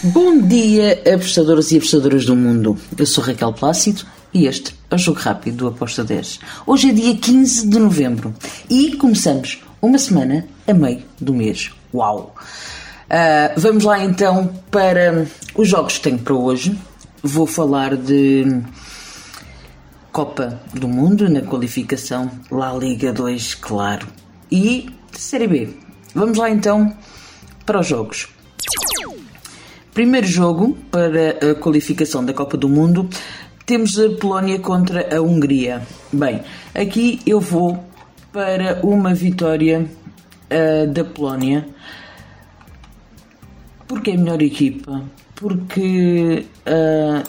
Bom dia, apostadoras e apostadoras do mundo. Eu sou Raquel Plácido e este é o Jogo Rápido do Aposta 10. Hoje é dia 15 de novembro e começamos uma semana a meio do mês. Uau! Uh, vamos lá então para os jogos que tenho para hoje. Vou falar de Copa do Mundo na qualificação La Liga 2, claro, e Série B. Vamos lá então para os jogos. Primeiro jogo para a qualificação da Copa do Mundo, temos a Polónia contra a Hungria. Bem, aqui eu vou para uma vitória uh, da Polónia, porque é a melhor equipa, porque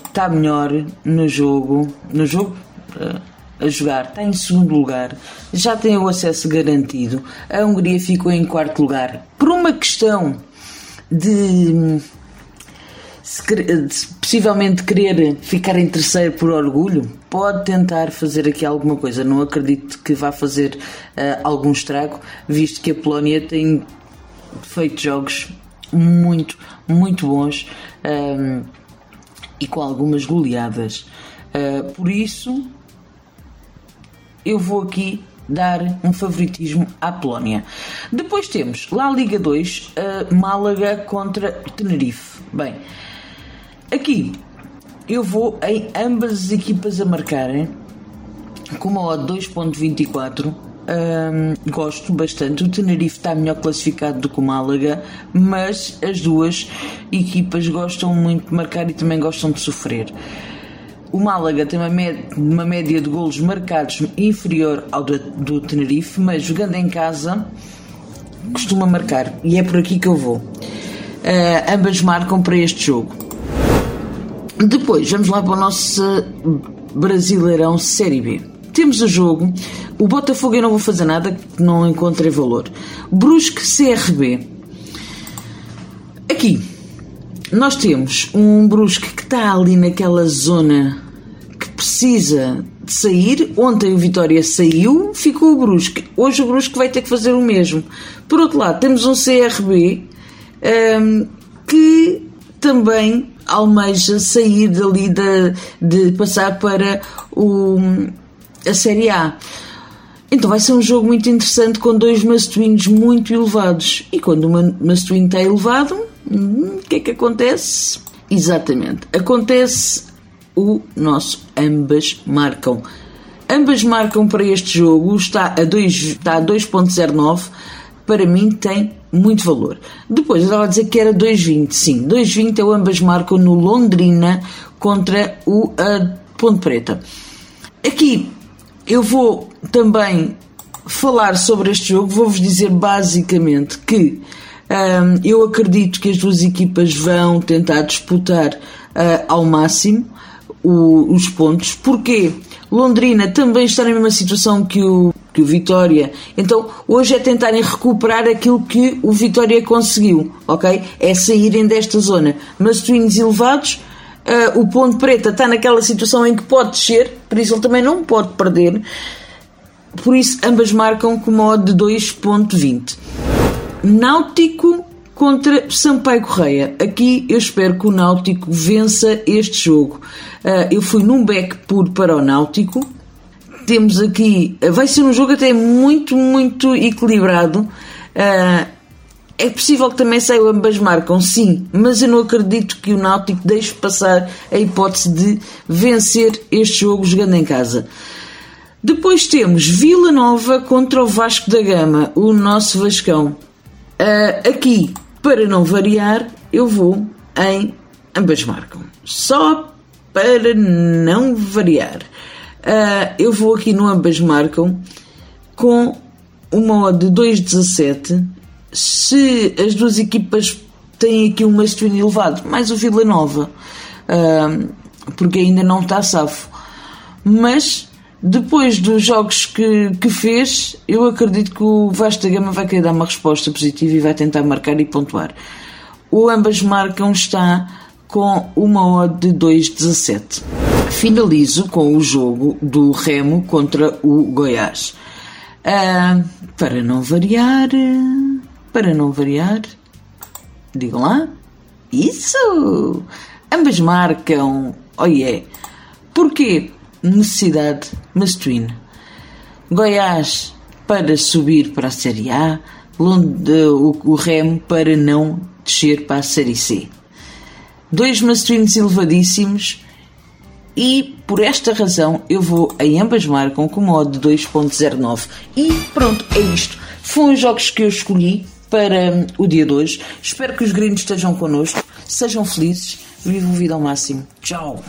está uh, melhor no jogo, no jogo uh, a jogar, está em segundo lugar, já tem o acesso garantido. A Hungria ficou em quarto lugar. Por uma questão de possivelmente querer ficar em terceiro por orgulho, pode tentar fazer aqui alguma coisa. Não acredito que vá fazer uh, algum estrago, visto que a Polónia tem feito jogos muito, muito bons um, ehm, e com algumas goleadas. Uh, por isso, eu vou aqui dar um favoritismo à Polónia. Depois temos lá Liga 2, uh, Málaga contra Tenerife. Bem, Aqui eu vou em ambas as equipas a marcarem com uma odd 2.24. Um, gosto bastante. O Tenerife está melhor classificado do que o Málaga, mas as duas equipas gostam muito de marcar e também gostam de sofrer. O Málaga tem uma, média, uma média de golos marcados inferior ao do, do Tenerife, mas jogando em casa costuma marcar e é por aqui que eu vou. Uh, ambas marcam para este jogo. Depois, vamos lá para o nosso Brasileirão Série B. Temos o jogo. O Botafogo eu não vou fazer nada, não encontrei valor. Brusque CRB. Aqui, nós temos um Brusque que está ali naquela zona que precisa de sair. Ontem o Vitória saiu, ficou o Brusque. Hoje o Brusque vai ter que fazer o mesmo. Por outro lado, temos um CRB um, que também almeja sair dali de, de passar para o, a Série A. Então vai ser um jogo muito interessante com dois mastuínos muito elevados. E quando o mastuíno está elevado, hum, o que é que acontece? Exatamente, acontece o nosso ambas marcam. Ambas marcam para este jogo, está a 2.09, para mim tem muito valor. Depois eu estava a dizer que era 2,20. Sim, 2,20 é o ambas marcam no Londrina contra o Ponte Preta. Aqui eu vou também falar sobre este jogo. Vou-vos dizer basicamente que um, eu acredito que as duas equipas vão tentar disputar uh, ao máximo o, os pontos. Porquê? Londrina também está na mesma situação que o, que o Vitória. Então, hoje é tentarem recuperar aquilo que o Vitória conseguiu, ok? É saírem desta zona. Mas twins elevados, uh, o Ponto Preta está naquela situação em que pode descer, por isso ele também não pode perder. Por isso, ambas marcam com modo de 2.20. Náutico contra Sampaio Correia. Aqui eu espero que o Náutico vença este jogo. Uh, eu fui num back puro para o Náutico. Temos aqui. Vai ser um jogo até muito, muito equilibrado. Uh, é possível que também saiam ambas marcam, sim, mas eu não acredito que o Náutico deixe passar a hipótese de vencer este jogo jogando em casa. Depois temos Vila Nova contra o Vasco da Gama, o nosso Vascão. Uh, aqui para não variar, eu vou em ambas marcam. Só para não variar. Uh, eu vou aqui no ambas marcam com uma odd de 2,17. Se as duas equipas têm aqui um masculino elevado, mais o Vila Nova, uh, porque ainda não está safo. Mas depois dos jogos que, que fez, eu acredito que o Vasco da Gama vai querer dar uma resposta positiva e vai tentar marcar e pontuar. O ambas marcam está com uma odd de 2,17. Finalizo com o jogo do Remo contra o Goiás. Uh, para não variar, para não variar, digam lá, Isso! Ambas marcam. Oh yeah! Porquê? Necessidade masculina. Goiás para subir para a Série A, o, o Remo para não descer para a Série C. Dois masculinos elevadíssimos e por esta razão eu vou em ambas marcam com modo de 2.09. E pronto, é isto. Foram os jogos que eu escolhi para o dia de hoje. Espero que os gringos estejam connosco, sejam felizes, vivam vida ao máximo. Tchau!